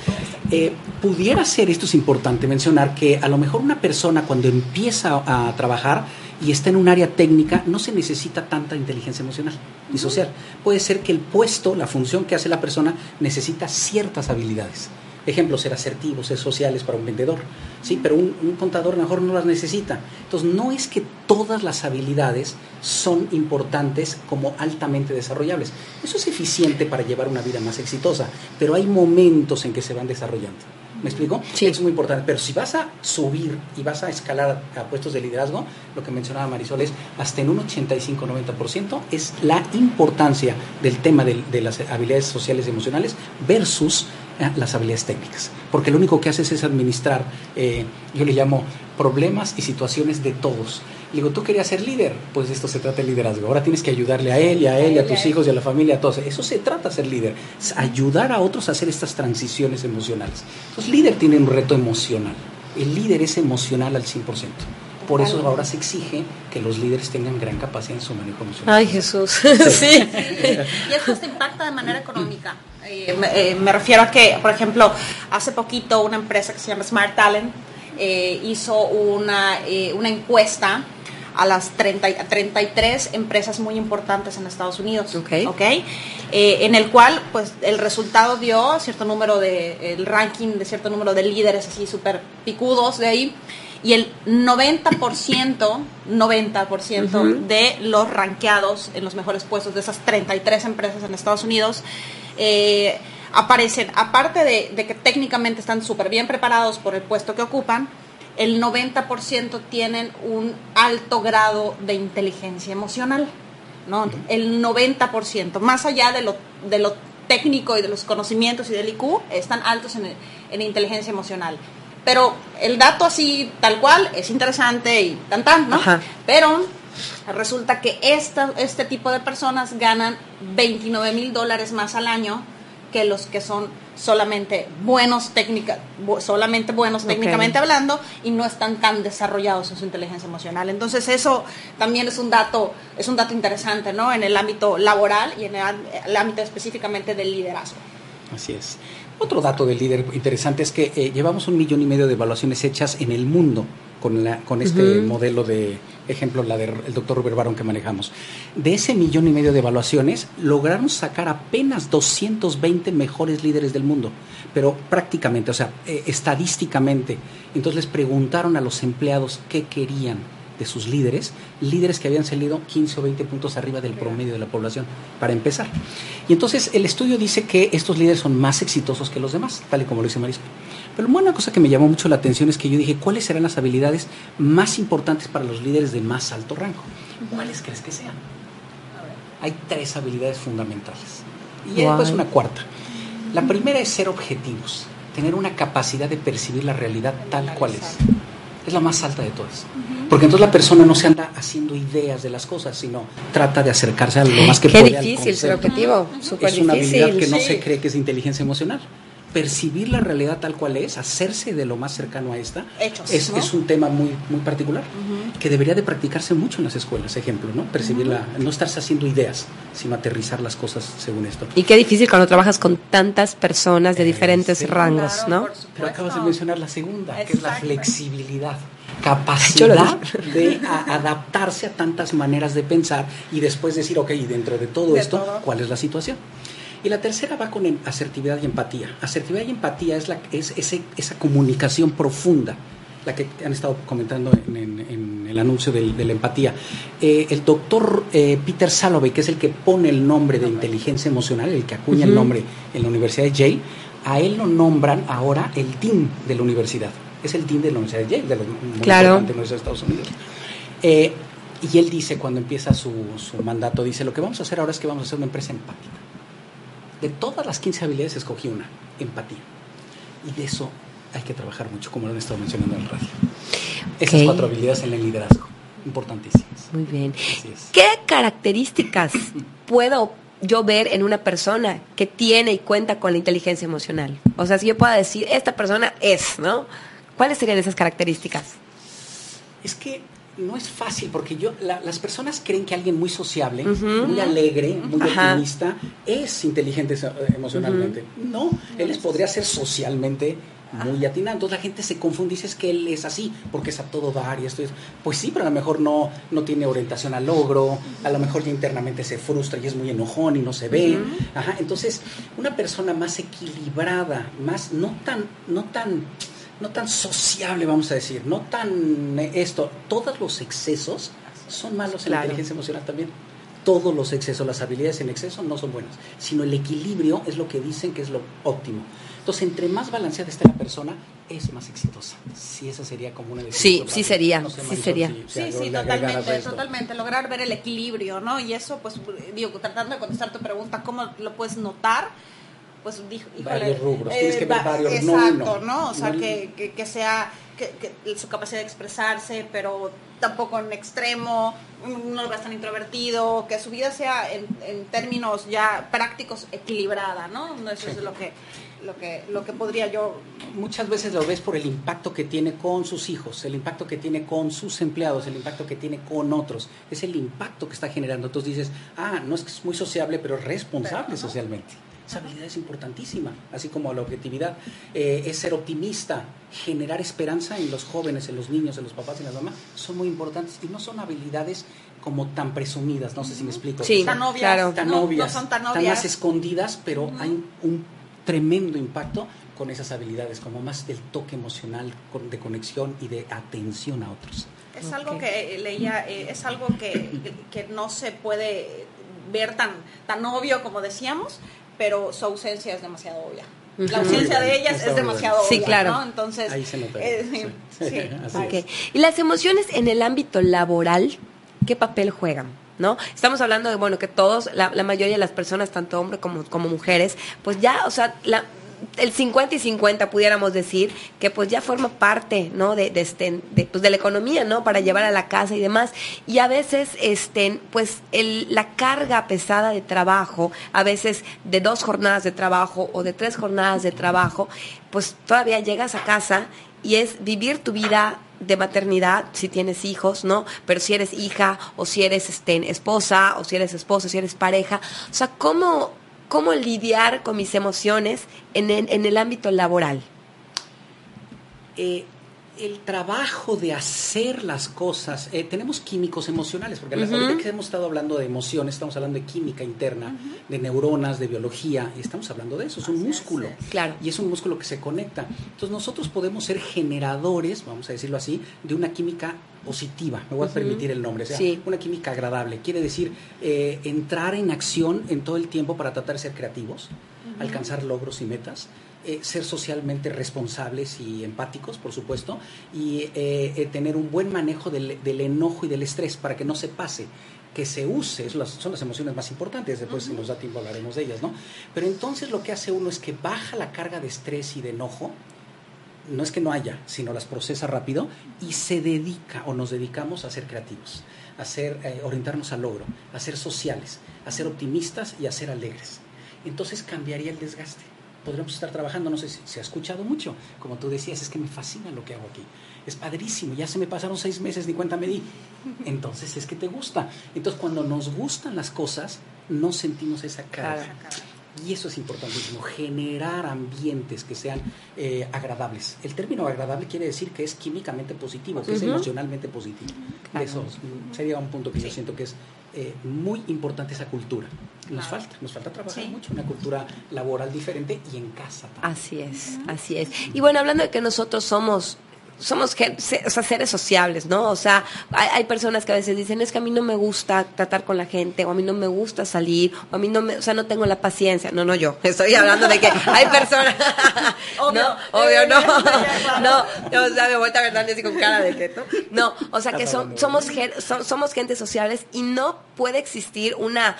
Eh, pudiera ser, esto es importante mencionar, que a lo mejor una persona cuando empieza a trabajar y está en un área técnica, no se necesita tanta inteligencia emocional y social. Puede ser que el puesto, la función que hace la persona, necesita ciertas habilidades. Ejemplo, ser asertivos, ser sociales para un vendedor, ¿sí? Pero un, contador mejor no las necesita. Entonces, no es que todas las habilidades son importantes como altamente desarrollables. Eso es eficiente para llevar una vida más exitosa, pero hay momentos en que se van desarrollando. ¿Me explico? Sí. Es muy importante. Pero si vas a subir y vas a escalar a puestos de liderazgo, lo que mencionaba Marisol es hasta en un 85-90% es la importancia del tema de, de, las habilidades sociales y emocionales versus las habilidades técnicas. Porque lo único que haces es administrar, eh, yo le llamo problemas y situaciones de todos. Le digo, tú querías ser líder, pues esto se trata de liderazgo. Ahora tienes que ayudarle a él y a él y a tus hijos y a la familia, a todos. Eso se trata de ser líder, ayudar a otros a hacer estas transiciones emocionales. Entonces, líder tiene un reto emocional. El líder es emocional al 100%. Por eso ahora se exige que los líderes tengan gran capacidad en su manejo emocional. Ay, Jesús. sí. y esto se impacta de manera económica. Eh, eh, me, refiero a que, por ejemplo, hace poquito una empresa que se llama Smart Talent eh, hizo una, una encuesta a las 30, 33 empresas muy importantes en Estados Unidos. Okay. en el cual, pues, el resultado dio cierto número de, el ranking de cierto número de líderes así súper picudos de ahí. Y el 90%, 90% de los ranqueados en los mejores puestos de esas 33 empresas en Estados Unidos eh, aparecen, aparte de, que técnicamente están súper bien preparados por el puesto que ocupan, el 90% tienen un alto grado de inteligencia emocional. ¿no? El 90%, más allá de lo, de lo técnico y de los conocimientos y del IQ, están altos en, en inteligencia emocional. Pero el dato así, tal cual, es interesante y tan tan, ¿no? Pero resulta que esta, este tipo de personas ganan 29 mil dólares más al año que los que son solamente buenos técnica, solamente buenos técnicamente hablando y no están tan desarrollados en su inteligencia emocional. Entonces eso también es un dato, es un dato interesante, ¿no? En el ámbito laboral y en el, ámbito específicamente del liderazgo. Así es. Otro dato del líder interesante es que eh, llevamos un millón y medio de evaluaciones hechas en el mundo con, la, con este modelo de ejemplo, la del doctor Robert Barón que manejamos. De ese millón y medio de evaluaciones, lograron sacar apenas 220 mejores líderes del mundo, pero prácticamente, o sea, eh, estadísticamente. Entonces les preguntaron a los empleados qué querían de sus líderes, líderes que habían salido 15 o 20 puntos arriba del promedio de la población, para empezar. Y entonces el estudio dice que estos líderes son más exitosos que los demás, tal y como lo dice Marisco. Pero una cosa que me llamó mucho la atención es que yo dije, ¿cuáles serán las habilidades más importantes para los líderes de más alto rango? ¿Cuáles crees que sean? Hay tres habilidades fundamentales. Y después una cuarta. La primera es ser objetivos, tener una capacidad de percibir la realidad tal cual es. Es la más alta de todas. Porque entonces la persona no se anda haciendo ideas de las cosas, sino trata de acercarse a lo más que Qué puede. Qué difícil ser objetivo, súper difícil. Es una habilidad que no se cree que es inteligencia emocional percibir la realidad tal cual es, hacerse de lo más cercano a esta, es, es, un tema muy, muy particular que debería de practicarse mucho en las escuelas, ejemplo, ¿no? Percibirla, no estarse haciendo ideas, sino aterrizar las cosas según esto. Y qué difícil cuando trabajas con tantas personas de diferentes rangos, ¿no? Pero acabas de mencionar la segunda, que es la flexibilidad capacidad de adaptarse a tantas maneras de pensar y después decir, ok, dentro de todo esto, ¿cuál es la situación? Y la tercera va con em, asertividad y empatía. Asertividad y empatía es, la, es esa comunicación profunda, la que han estado comentando en, el anuncio de, la empatía. Eh, el doctor eh, Peter Salovey, que es el que pone el nombre de inteligencia emocional, el que acuña el nombre en la Universidad de Yale, a él lo nombran ahora el dean de la universidad. Es el dean de la Universidad de Yale, de los claro. de los Estados Unidos. Eh, y él dice, cuando empieza su, su mandato, dice, lo que vamos a hacer ahora es que vamos a hacer una empresa empática de todas las 15 habilidades escogí una, empatía. Y de eso hay que trabajar mucho, como lo han estado mencionando en el radio. Esas cuatro habilidades en el liderazgo, importantísimas. Muy bien. ¿Qué características puedo yo ver en una persona que tiene y cuenta con la inteligencia emocional? O sea, si yo puedo decir, esta persona es, ¿no? ¿Cuáles serían esas características? Es que no es fácil porque yo las personas creen que alguien muy sociable, muy alegre, muy optimista es inteligente emocionalmente. No, él podría ser socialmente muy atinado. Entonces la gente se confunde y dice que él es así, porque es a todo dar y esto es. Pues sí, pero a lo mejor no, no tiene orientación al logro, a lo mejor ya internamente se frustra y es muy enojón y no se ve. Ajá, entonces, una persona más equilibrada, más, no tan, no tan, no tan sociable, vamos a decir, no tan eh, esto, todos los excesos son malos en la inteligencia emocional también todos los excesos, las habilidades en exceso no son buenas, sino el equilibrio es lo que dicen que es lo óptimo. Entonces, entre más balanceada esté la persona, es más exitosa. Sí, esa sería como una Sí, sí sería, sí sería. sí, sí, totalmente, totalmente. Lograr ver el equilibrio, ¿no? Y eso, pues, digo, tratando de contestar tu pregunta, ¿cómo lo puedes notar? Pues, dijo, varios rubros, tienes que ver eh, varios, Exacto, ¿no? O sea, que, que, sea que, su capacidad de expresarse, pero tampoco en extremo, no lo veas tan introvertido, que su vida sea en, en términos ya prácticos equilibrada, ¿no? Eso es lo que lo que, lo que podría yo... Muchas veces lo ves por el impacto que tiene con sus hijos, el impacto que tiene con sus empleados, el impacto que tiene con otros. Es el impacto que está generando. Entonces dices, ah, no es que es muy sociable, pero es responsable socialmente. Esa habilidad es importantísima, así como la objetividad. Eh, es ser optimista, generar esperanza en los jóvenes, en los niños, en los papás y en las mamás, son muy importantes y no son habilidades como tan presumidas, no sé si me explico. Sí, tan obvias, tan, obvias, son tan, más escondidas, pero hay un tremendo impacto con esas habilidades, como más del toque emocional, de conexión y de atención a otros. Es algo que leía, eh, es algo que, que, no se puede ver tan, tan obvio como decíamos, pero su ausencia es demasiado obvia. La ausencia de ellas es demasiado obvia. Sí, claro. Entonces, Ahí se nota. Eh, sí, ¿Y las emociones en el ámbito laboral, qué papel juegan? ¿no? Estamos hablando de, bueno, que todos, la, mayoría de las personas, tanto hombres como, como mujeres, pues ya, o sea, la, el 50 y 50 pudiéramos decir que pues ya forma parte no de, este, de, pues, de la economía no para llevar a la casa y demás. Y a veces este pues el, la carga pesada de trabajo a veces de dos jornadas de trabajo o de tres jornadas de trabajo pues todavía llegas a casa y es vivir tu vida de maternidad si tienes hijos, ¿no? Pero si eres hija o si eres este, esposa o si eres esposo, si eres pareja, o sea, ¿cómo, cómo lidiar con mis emociones en, en, el ámbito laboral? Eh, el trabajo de hacer las cosas, eh, tenemos químicos emocionales, porque ahorita que hemos estado hablando de emociones, estamos hablando de química interna, de neuronas, de biología, y estamos hablando de eso, es un músculo. claro. Y es un músculo que se conecta. Entonces nosotros podemos ser generadores, vamos a decirlo así, de una química positiva, me voy a permitir el nombre, o sea, una química agradable. Quiere decir eh, entrar en acción en todo el tiempo para tratar de ser creativos, alcanzar logros y metas eh, ser socialmente responsables y empáticos, por supuesto, y eh, eh, tener un buen manejo del, enojo y del estrés para que no se pase que se use, son las, son las emociones más importantes, después si nos da tiempo hablaremos de ellas, ¿no? Pero entonces lo que hace uno es que baja la carga de estrés y de enojo, no es que no haya, sino las procesa rápido y se dedica o nos dedicamos a ser creativos, a ser, orientarnos al logro, a ser sociales, a ser optimistas y a ser alegres. Entonces cambiaría el desgaste podremos estar trabajando, no sé si se ha escuchado mucho, como tú decías, es que me fascina lo que hago aquí, es padrísimo, ya se me pasaron seis meses, ni cuenta me di, entonces es que te gusta. Entonces cuando nos gustan las cosas, no sentimos esa carga. Y eso es importantísimo, generar ambientes que sean eh, agradables. El término agradable quiere decir que es químicamente positivo, que es emocionalmente positivo. Eso sería un punto que yo siento que es eh, muy importante esa cultura. Nos falta, nos falta trabajar mucho una cultura laboral diferente y en casa también. Así es, así es. Y bueno, hablando de que nosotros somos somos o sea, seres sociables, ¿no? O sea, hay, personas que a veces dicen, es que a mí no me gusta tratar con la gente, o a mí no me gusta salir, o a mí no me, o sea, no tengo la paciencia. No, no yo, estoy hablando de que hay personas... obvio, no, obvio, no. no, o sea, me voy a ver así con cara de que, ¿no? o sea, que son, somos, somos gente sociables y no puede existir una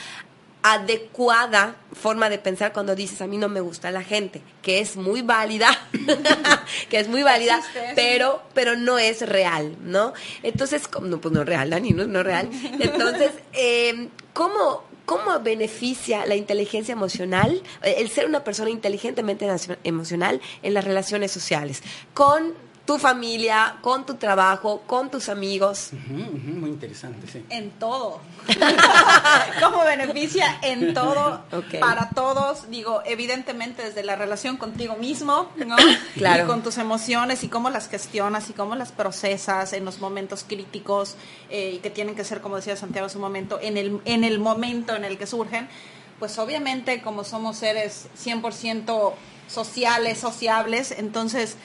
adecuada forma de pensar cuando dices a mí no me gusta la gente, que es muy válida, que es muy válida, pero pero no es real, ¿no? Entonces, no, pues no es real, Dani, no, no es real. Entonces, eh, ¿cómo, ¿cómo beneficia la inteligencia emocional, el ser una persona inteligentemente emocional en las relaciones sociales? Con tu familia, con tu trabajo, con tus amigos. muy interesante, sí. En todo. ¿Cómo beneficia en todo para todos? Digo, evidentemente desde la relación contigo mismo, ¿no? claro. Y con tus emociones y cómo las gestionas y cómo las procesas en los momentos críticos eh, y que tienen que ser, como decía Santiago en su momento, en el, en el momento en el que surgen. Pues obviamente como somos seres 100% sociales, sociables, entonces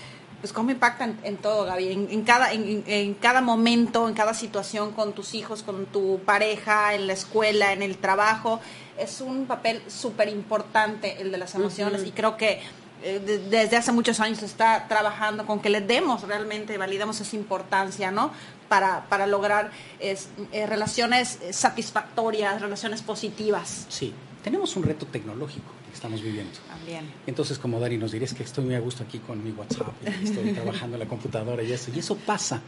pues cómo impacta en, todo, Gaby, en, cada, en, cada momento, en cada situación con tus hijos, con tu pareja, en la escuela, en el trabajo. Es un papel súper importante el de las emociones y creo que eh, desde hace muchos años se está trabajando con que le demos realmente, validamos esa importancia, ¿no? Para, para lograr es, eh, relaciones satisfactorias, relaciones positivas. Sí, tenemos un reto tecnológico estamos viviendo. También. Entonces, como Dari nos diría, es que estoy muy a gusto aquí con mi WhatsApp, y estoy trabajando en la computadora y eso, y eso pasa.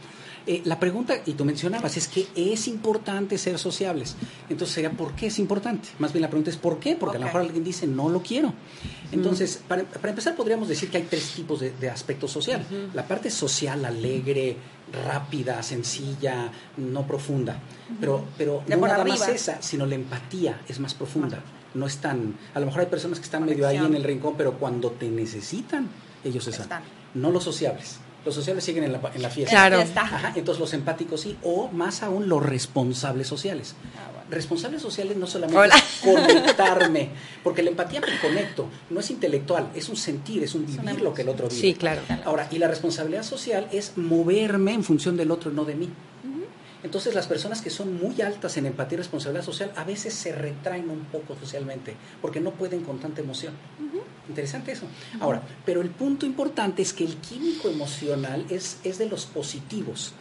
Eh, la pregunta, y tú mencionabas, es que es importante ser sociables. Entonces sería, ¿por qué es importante? Más bien la pregunta es, ¿por qué? Porque a lo mejor alguien dice, no lo quiero. Entonces, para, empezar, podríamos decir que hay tres tipos de, aspecto social. La parte social, alegre, rápida, sencilla, no profunda. Pero, pero no nada más esa, sino la empatía es más profunda no están, a lo mejor hay personas que están medio ahí en el rincón, pero cuando te necesitan, ellos están. No los sociables. Los sociables siguen en la, en la fiesta. Claro. entonces los empáticos sí, o más aún los responsables sociales. Ah, responsables sociales no solamente es conectarme, porque la empatía me conecto, no es intelectual, es un sentir, es un vivir lo que el otro vive. Sí, claro. Ahora, y la responsabilidad social es moverme en función del otro y no de mí. Entonces las personas que son muy altas en empatía y responsabilidad social a veces se retraen un poco socialmente porque no pueden con tanta emoción. Interesante eso. Ahora, pero el punto importante es que el químico emocional es, es de los positivos,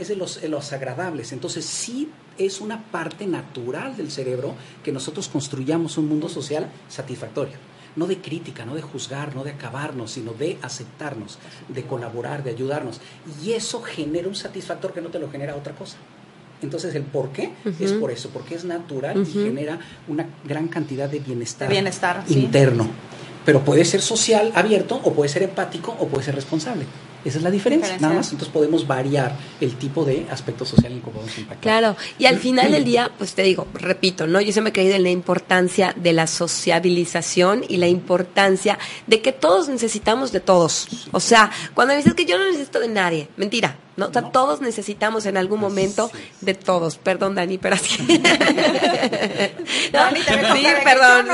es de los, de los agradables. Entonces sí es una parte natural del cerebro que nosotros construyamos un mundo social satisfactorio no de crítica, no de juzgar, no de acabarnos, sino de aceptarnos, de colaborar, de ayudarnos. Y eso genera un satisfactor que no te lo genera otra cosa. Entonces, el por qué es por eso, porque es natural y genera una gran cantidad de bienestar, bienestar interno. Pero puede ser social, abierto, o puede ser empático, o puede ser responsable. Esa es la diferencia, nada más. Entonces podemos variar el tipo de aspecto social en que podemos impactar. Claro, y al final del día, pues te digo, repito, ¿no? Yo siempre he creído en la importancia de la sociabilización y la importancia de que todos necesitamos de todos. O sea, cuando me dices que yo no necesito de nadie, mentira. ¿No? O sea, todos necesitamos en algún momento de todos. Perdón, Dani, pero así. sí, perdón.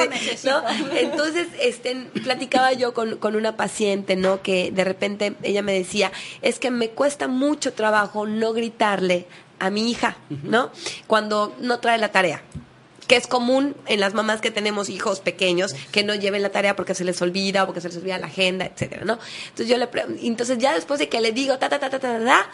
Entonces, este, platicaba yo con, con una paciente, ¿no? Que de repente ella me decía, es que me cuesta mucho trabajo no gritarle a mi hija, ¿no? Cuando no trae la tarea que es común en las mamás que tenemos hijos pequeños que no lleven la tarea porque se les olvida o porque se les olvida la agenda, etcétera, ¿no? Entonces yo le entonces ya después de que le digo ta ta ta ta ta, ta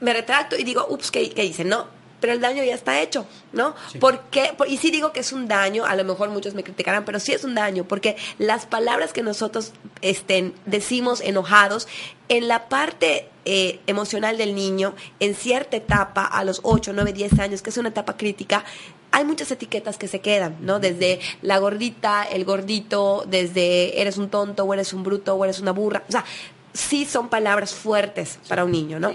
me retracto y digo, ups, ¿qué, qué hice? No, pero el daño ya está hecho, ¿no? ¿Por qué? y sí digo que es un daño, a lo mejor muchos me criticarán, pero sí es un daño, porque las palabras que nosotros estén, decimos enojados, en la parte eh, emocional del niño, en cierta etapa, a los 8, 9, 10 años, que es una etapa crítica, hay muchas etiquetas que se quedan, ¿no? Desde la gordita, el gordito, desde eres un tonto, o eres un bruto, o eres una burra. O sea, sí son palabras fuertes para un niño, ¿no?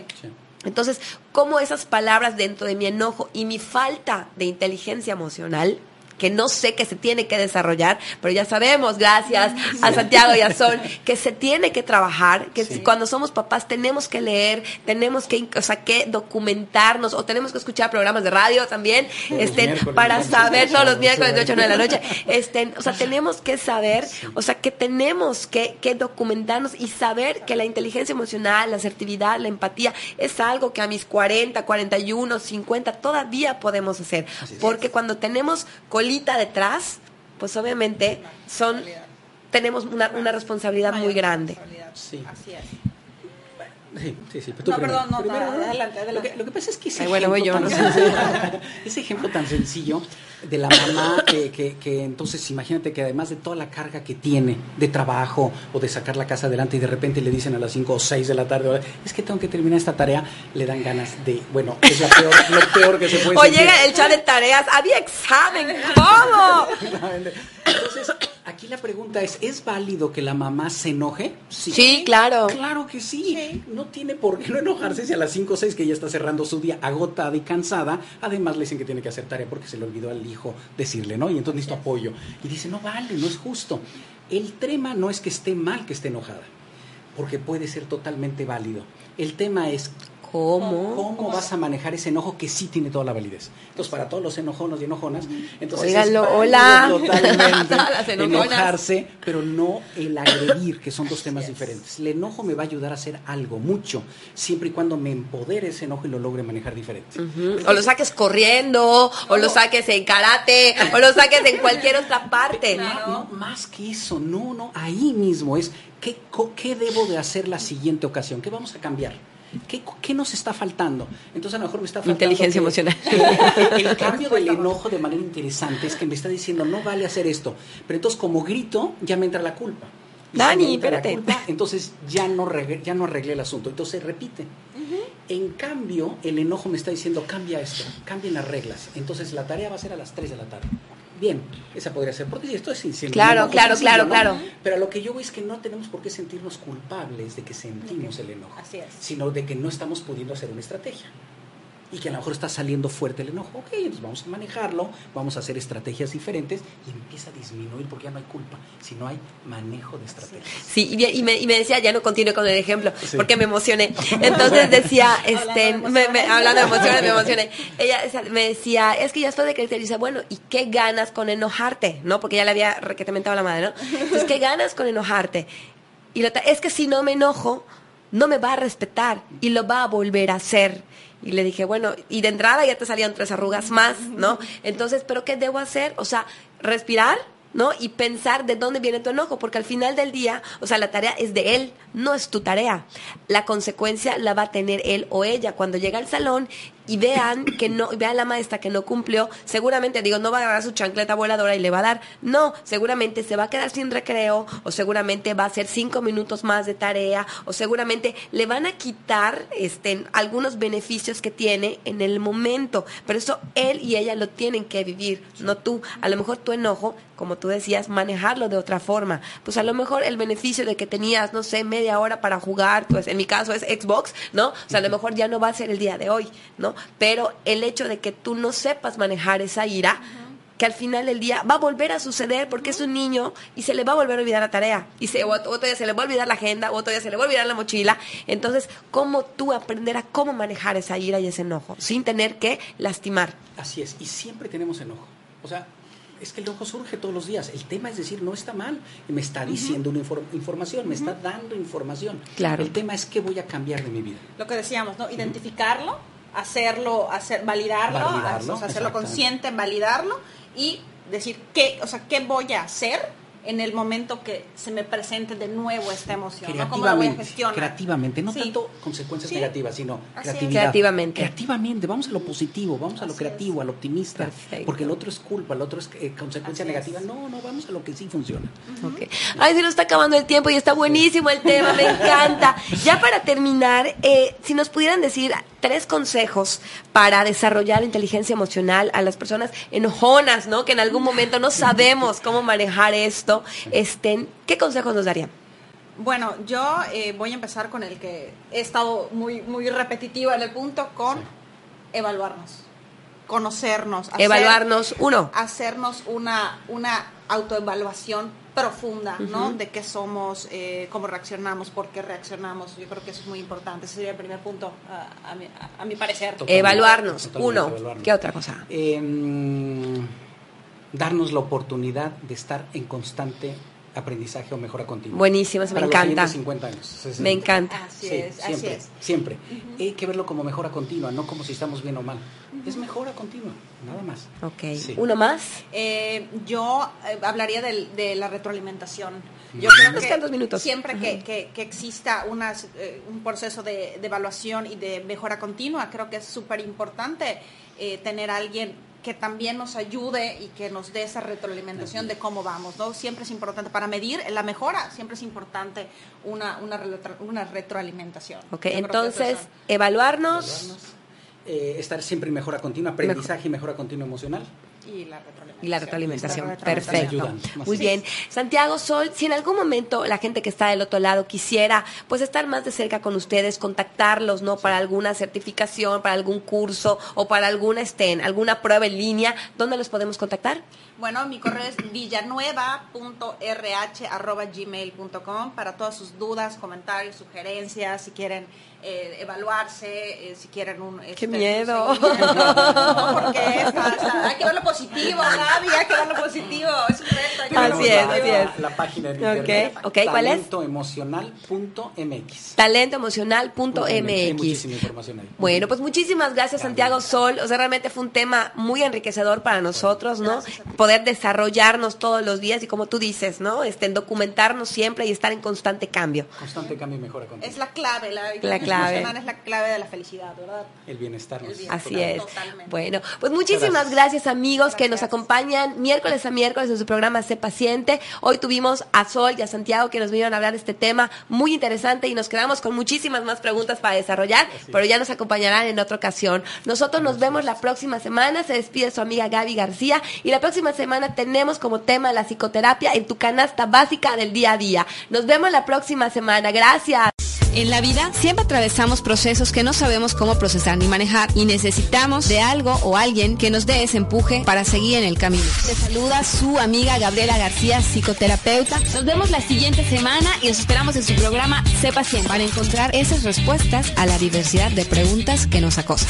Entonces, ¿cómo esas palabras dentro de mi enojo y mi falta de inteligencia emocional que no sé que se tiene que desarrollar, pero ya sabemos, gracias a Santiago y a Sol, que se tiene que trabajar, que cuando somos papás tenemos que leer, tenemos que, o sea, que documentarnos o tenemos que escuchar programas de radio también, este, para saber todos los miércoles de 8 a 9 de la noche, este, o sea, tenemos que saber, o sea, que tenemos que, que documentarnos y saber que la inteligencia emocional, la asertividad, la empatía es algo que a mis 40, 41, 50 todavía podemos hacer, porque cuando tenemos detrás, pues obviamente son tenemos una, una responsabilidad muy grande. Sí. Así es. Sí, sí, sí. no, perdón, no, adelante, adelante. Lo que, lo que, pasa es que ese, Ay, bueno, ejemplo, yo, tan ¿no? sencillo, ese ejemplo tan sencillo de la mamá que, que, que, entonces imagínate que además de toda la carga que tiene de trabajo o de sacar la casa adelante y de repente le dicen a las 5 o 6 de la tarde, es que tengo que terminar esta tarea, le dan ganas de, bueno, es la peor, lo peor que se puede O sentir. llega el chat de tareas, había examen, ¿cómo? Entonces, aquí la pregunta es, ¿es válido que la mamá se enoje? Sí, claro. Claro que sí. No tiene por qué no enojarse si a las 5 o 6 que ya está cerrando su día agotada y cansada, además le dicen que tiene que hacer tarea porque se le olvidó al hijo decirle, ¿no? Y entonces necesito apoyo. Y dice, no vale, no es justo. El tema no es que esté mal que esté enojada, porque puede ser totalmente válido. El tema es ¿Cómo? ¿Cómo vas a manejar ese enojo que sí tiene toda la validez? Entonces, para todos los enojonos y enojonas, entonces es válido hola. totalmente enojarse, pero no el agredir, que son dos temas diferentes. El enojo me va a ayudar a hacer algo, mucho, siempre y cuando me empodere ese enojo y lo logre manejar diferente. O lo saques corriendo, o lo saques en karate, o lo saques en cualquier otra parte. No, no, más que eso, no, no, ahí mismo es, ¿qué, ¿qué debo de hacer la siguiente ocasión? ¿Qué vamos a cambiar? ¿Qué, qué nos está faltando? Entonces a lo mejor me está faltando... Inteligencia que- emocional. El, cambio del enojo de manera interesante es que me está diciendo, no vale hacer esto. Pero entonces como grito, ya me entra la culpa. Y Dani, espérate. culpa, entonces ya no, reg- ya no arreglé el asunto. Entonces repite. En cambio, el enojo me está diciendo, cambia esto, cambien las reglas. Entonces la tarea va a ser a las 3 de la tarde. Bien, esa podría ser. Porque esto es sincero. Claro, claro, claro, claro. Pero lo que yo voy es que no tenemos por qué sentirnos culpables de que sentimos el enojo. Así es. Sino de que no estamos pudiendo hacer una estrategia. Y que a lo mejor está saliendo fuerte el enojo. Ok, entonces vamos a manejarlo, vamos a hacer estrategias diferentes y empieza a disminuir porque ya no hay culpa, sino hay manejo de estrategias. Sí, y, y me, y me decía, ya no continúe con el ejemplo, Sí. porque me emocioné. Entonces decía, este, Hablando de me- me- emociones. hablando de emociones, me emocioné. Ella o sea, me decía, es que ya después de crecer, dice, bueno, ¿y qué ganas con enojarte? ¿No? Porque ya le había requetementado la madre, ¿no? Entonces, ¿qué ganas con enojarte? Y la otra, es que si no me enojo, no me va a respetar y lo va a volver a hacer. Y le dije, bueno, y de entrada ya te salían tres arrugas más, ¿no? Entonces, ¿pero qué debo hacer? O sea, respirar, ¿no? Y pensar de dónde viene tu enojo, porque al final del día, o sea, la tarea es de él, no es tu tarea. La consecuencia la va a tener él o ella cuando llega al salón y vean que no, vean la maestra que no cumplió, seguramente, digo, no va a agarrar su chancleta voladora y le va a dar, no, seguramente se va a quedar sin recreo, o seguramente va a hacer cinco minutos más de tarea, o seguramente le van a quitar este, algunos beneficios que tiene en el momento, pero eso él y ella lo tienen que vivir, no tú. A lo mejor tu enojo, como tú decías, manejarlo de otra forma. Pues a lo mejor el beneficio de que tenías, no sé, media hora para jugar, pues en mi caso es Xbox, ¿no? O sea, a lo mejor ya no va a ser el día de hoy, ¿no? Pero el hecho de que tú no sepas manejar esa ira, que al final del día va a volver a suceder porque es un niño y se le va a volver a olvidar la tarea. Y se, o otro día se le va a olvidar la agenda, o otro día se le va a olvidar la mochila. Entonces, ¿cómo tú aprender a cómo manejar esa ira y ese enojo sin tener que lastimar? Así es, y siempre tenemos enojo. O sea, es que el enojo surge todos los días. El tema es decir, no está mal, me está diciendo una infor- información, me está dando información. Claro. El tema es qué voy a cambiar de mi vida. Lo que decíamos, ¿no? Identificarlo, hacerlo, hacer, validarlo, Validarlo, o sea, hacerlo consciente, validarlo y decir qué, o sea, qué voy a hacer en el momento que se me presente de nuevo esta emoción, ¿no? ¿Cómo la voy a Creativamente, gestionar? creativamente, no Sí. tanto consecuencias Sí. negativas, sino Así es. creatividad. Creativamente. Creativamente, vamos a lo positivo, vamos a lo creativo, al optimista, Perfecto. porque el otro es culpa, el otro es eh, consecuencia Así es. negativa. No, no, vamos a lo que sí funciona. Ay, se nos está acabando el tiempo y está buenísimo el tema, me encanta. Ya para terminar, eh, si nos pudieran decir tres consejos para desarrollar inteligencia emocional a las personas enojonas, ¿no? Que en algún momento no sabemos cómo manejar esto, este, ¿qué consejos nos darían? Bueno, yo eh, voy a empezar con el que he estado muy, muy repetitiva en el punto, con evaluarnos, conocernos. hacer- Evaluarnos, uno. hacernos una, una autoevaluación profunda, ¿no? De qué somos, eh, cómo reaccionamos, por qué reaccionamos. Yo creo que eso es muy importante. Ese sería el primer punto, a, a mi, a- a mi parecer. Totalmente. Evaluarnos, Totalmente, uno. evaluarnos. ¿Qué otra cosa? Em, darnos la oportunidad de estar en constante aprendizaje o mejora continua. Buenísimo, me encanta. 50 años. Me encanta. Así es, siempre, así es. Siempre. Hay que verlo como mejora continua, no como si estamos bien o mal. Es mejora continua, nada más. Ok. ¿Uno más? Eh, yo eh, hablaría de la retroalimentación. Yo creo que dos minutos. siempre que, que, exista unas, eh, un proceso de, de, evaluación y de mejora continua, creo que es súper importante tener a alguien que también nos ayude y que nos dé esa retroalimentación de cómo vamos, ¿no? Siempre es importante, para medir la mejora, siempre es importante una, una, una retroalimentación. Ok, entonces, evaluarnos. Eh, estar siempre en mejora continua, aprendizaje y mejora continua emocional. Y la retroalimentación. Y la retroalimentación. Perfecto. Muy bien. Santiago Sol, si en algún momento la gente que está del otro lado quisiera pues estar más de cerca con ustedes, contactarlos, ¿no? Para alguna certificación, para algún curso o para alguna estén, alguna prueba en línea, ¿dónde los podemos contactar? Bueno, mi correo es villanueva.rh.gmail.com para todas sus dudas, comentarios, sugerencias, si quieren eh, evaluarse, eh, si quieren un... ¡Qué este, miedo! porque hay que ver lo positivo, Gaby, hay que ver lo positivo, es un reto. Hay que así es, así es. La, página de internet, okay. ¿cuál es? Talentoemocional.mx Talentoemocional.mx muchísima información ahí. Bueno, pues muchísimas gracias Santiago Sol, o sea, realmente fue un tema muy enriquecedor para nosotros, ¿no? Poder desarrollarnos todos los días y como tú dices, ¿no? Este, documentarnos siempre y estar en constante cambio. Constante cambio y mejora continua. Es la clave, la, la clave es la clave de la felicidad, ¿verdad? El bienestar. Así es. Bueno, pues muchísimas gracias, amigos que nos acompañan miércoles a miércoles en su programa Sé Paciente. Hoy tuvimos a Sol y a Santiago que nos vinieron a hablar de este tema muy interesante y nos quedamos con muchísimas más preguntas para desarrollar, pero ya nos acompañarán en otra ocasión. Nosotros nos vemos la próxima semana. Se despide su amiga Gaby García y la próxima semana tenemos como tema la psicoterapia en tu canasta básica del día a día. Nos vemos la próxima semana. Gracias. En la vida siempre atravesamos procesos que no sabemos cómo procesar ni manejar y necesitamos de algo o alguien que nos dé ese empuje para seguir en el camino. Te saluda su amiga Gabriela García, psicoterapeuta. Nos vemos la siguiente semana y os esperamos en su programa Sé Paciente para encontrar esas respuestas a la diversidad de preguntas que nos acosan.